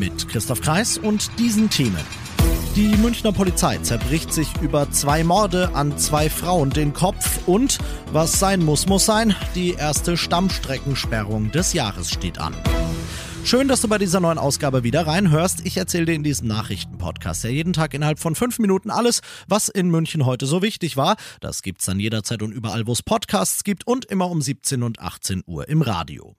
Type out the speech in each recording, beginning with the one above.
Mit Christoph Kreis und diesen Themen. Die Münchner Polizei zerbricht sich über zwei Morde an zwei Frauen den Kopf und was sein muss, muss sein. Die erste Stammstreckensperrung des Jahres steht an. Schön, dass du bei dieser neuen Ausgabe wieder reinhörst. Ich erzähle dir in diesem Nachrichtenpodcast ja jeden Tag innerhalb von fünf Minuten alles, was in München heute so wichtig war. Das gibt's dann jederzeit und überall, wo es Podcasts gibt und immer um 17 und 18 Uhr im Radio.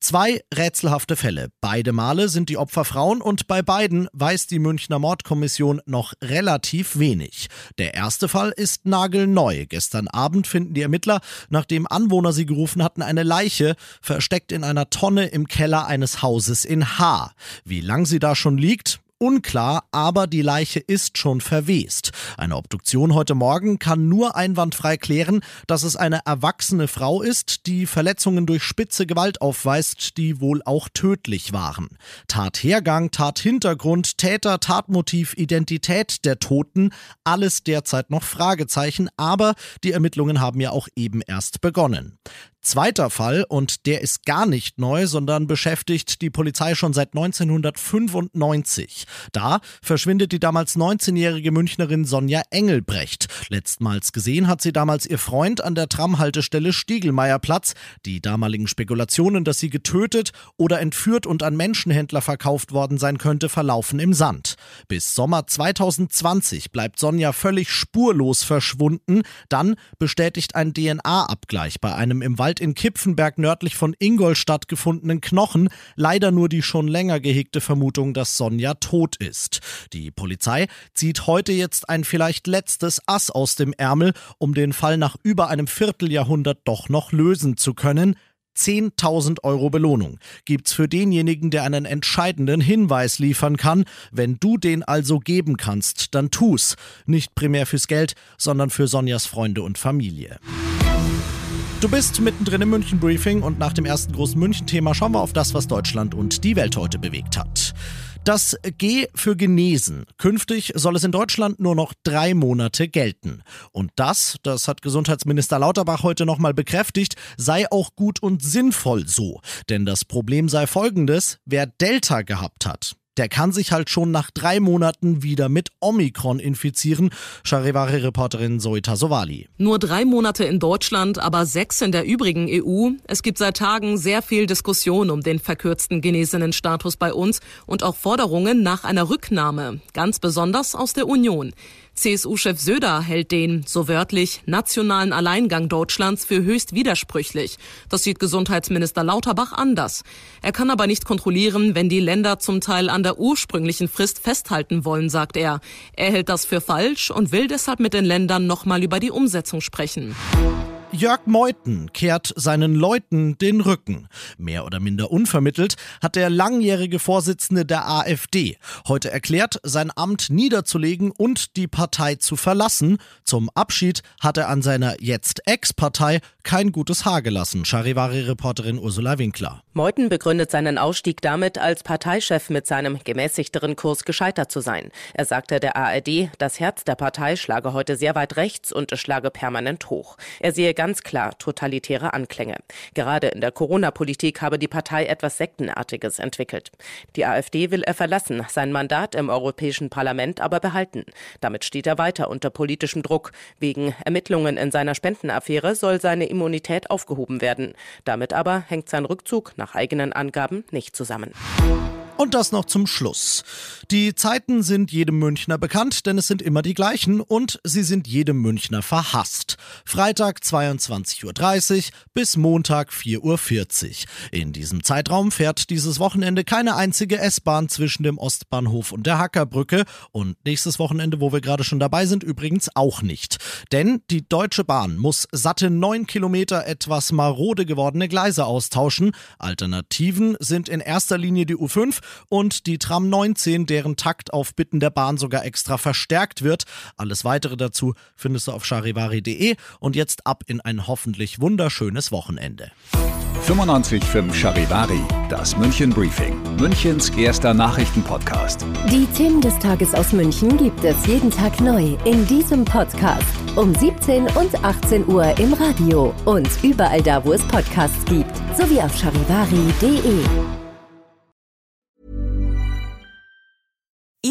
Zwei rätselhafte Fälle. Beide Male sind die Opfer Frauen und bei beiden weiß die Münchner Mordkommission noch relativ wenig. Der erste Fall ist nagelneu. Gestern Abend finden die Ermittler, nachdem Anwohner sie gerufen hatten, eine Leiche versteckt in einer Tonne im Keller eines Hauses in H. Wie lang sie da schon liegt, Unklar, aber die Leiche ist schon verwest. Eine Obduktion heute Morgen kann nur einwandfrei klären, dass es eine erwachsene Frau ist, die Verletzungen durch spitze Gewalt aufweist, die wohl auch tödlich waren. Tathergang, Tathintergrund, Täter, Tatmotiv, Identität der Toten, alles derzeit noch Fragezeichen, aber die Ermittlungen haben ja auch eben erst begonnen. Zweiter Fall, und der ist gar nicht neu, sondern beschäftigt die Polizei schon seit 1995. Da verschwindet die damals 19-jährige Münchnerin Sonja Engelbrecht. Letztmals gesehen hat sie damals ihr Freund an der Tramhaltestelle Stiegelmeierplatz. Die damaligen Spekulationen, dass sie getötet oder entführt und an Menschenhändler verkauft worden sein könnte, verlaufen im Sand. Bis Sommer 2020 bleibt Sonja völlig spurlos verschwunden. Dann bestätigt ein DNA-Abgleich bei einem im Wald Wald in Kipfenberg nördlich von Ingolstadt gefundenen Knochen leider nur die schon länger gehegte Vermutung, dass Sonja tot ist. Die Polizei zieht heute jetzt ein vielleicht letztes Ass aus dem Ärmel, um den Fall nach über einem Vierteljahrhundert doch noch lösen zu können. 10.000 Euro Belohnung gibt's für denjenigen, der einen entscheidenden Hinweis liefern kann. Wenn du den also geben kannst, dann tu's. Nicht primär fürs Geld, sondern für Sonjas Freunde und Familie. Du bist mittendrin im München Briefing und nach dem ersten großen München-Thema schauen wir auf das, was Deutschland und die Welt heute bewegt hat. Das G für genesen. Künftig soll es in Deutschland nur noch drei Monate gelten. Und das, das hat Gesundheitsminister Lauterbach heute nochmal bekräftigt, sei auch gut und sinnvoll so. Denn das Problem sei folgendes, wer Delta gehabt hat, der kann sich halt schon nach drei Monaten wieder mit Omikron infizieren. Charivari-Reporterin Zoita Sowali. Nur drei Monate in Deutschland, aber sechs in der übrigen EU. Es gibt seit Tagen sehr viel Diskussion um den verkürzten genesenen Status bei uns und auch Forderungen nach einer Rücknahme, ganz besonders aus der Union. CSU-Chef Söder hält den, so wörtlich, nationalen Alleingang Deutschlands für höchst widersprüchlich. Das sieht Gesundheitsminister Lauterbach anders. Er kann aber nicht kontrollieren, wenn die Länder zum Teil an der ursprünglichen Frist festhalten wollen, sagt er. Er hält das für falsch und will deshalb mit den Ländern nochmal über die Umsetzung sprechen. Jörg Meuthen kehrt seinen Leuten den Rücken. Mehr oder minder unvermittelt hat der langjährige Vorsitzende der AfD heute erklärt, sein Amt niederzulegen und die Partei zu verlassen. Zum Abschied hat er an seiner jetzt Ex-Partei kein gutes Haar gelassen, Charivari-Reporterin Ursula Winkler. Meuthen begründet seinen Ausstieg damit, als Parteichef mit seinem gemäßigteren Kurs gescheitert zu sein. Er sagte der ARD, das Herz der Partei schlage heute sehr weit rechts und es schlage permanent hoch. Er sehe ganz klar totalitäre Anklänge. Gerade in der Corona-Politik habe die Partei etwas Sektenartiges entwickelt. Die AfD will er verlassen, sein Mandat im Europäischen Parlament aber behalten. Damit steht er weiter unter politischem Druck. Wegen Ermittlungen in seiner Spendenaffäre soll seine Immunität aufgehoben werden. Damit aber hängt sein Rückzug nach eigenen Angaben nicht zusammen. Und das noch zum Schluss. Die Zeiten sind jedem Münchner bekannt, denn es sind immer die gleichen und sie sind jedem Münchner verhasst. Freitag 22.30 Uhr bis Montag 4.40 Uhr. In diesem Zeitraum fährt dieses Wochenende keine einzige S-Bahn zwischen dem Ostbahnhof und der Hackerbrücke und nächstes Wochenende, wo wir gerade schon dabei sind, übrigens auch nicht. Denn die Deutsche Bahn muss satte neun Kilometer etwas marode gewordene Gleise austauschen. Alternativen sind in erster Linie die U5 und die Tram 19, deren Takt auf Bitten der Bahn sogar extra verstärkt wird. Alles weitere dazu findest du auf charivari.de und jetzt ab in ein hoffentlich wunderschönes Wochenende. 95.5 Charivari, das München Briefing, Münchens erster Nachrichtenpodcast. Die Themen des Tages aus München gibt es jeden Tag neu in diesem Podcast. Um 17 und 18 Uhr im Radio und überall da, wo es Podcasts gibt, sowie auf charivari.de.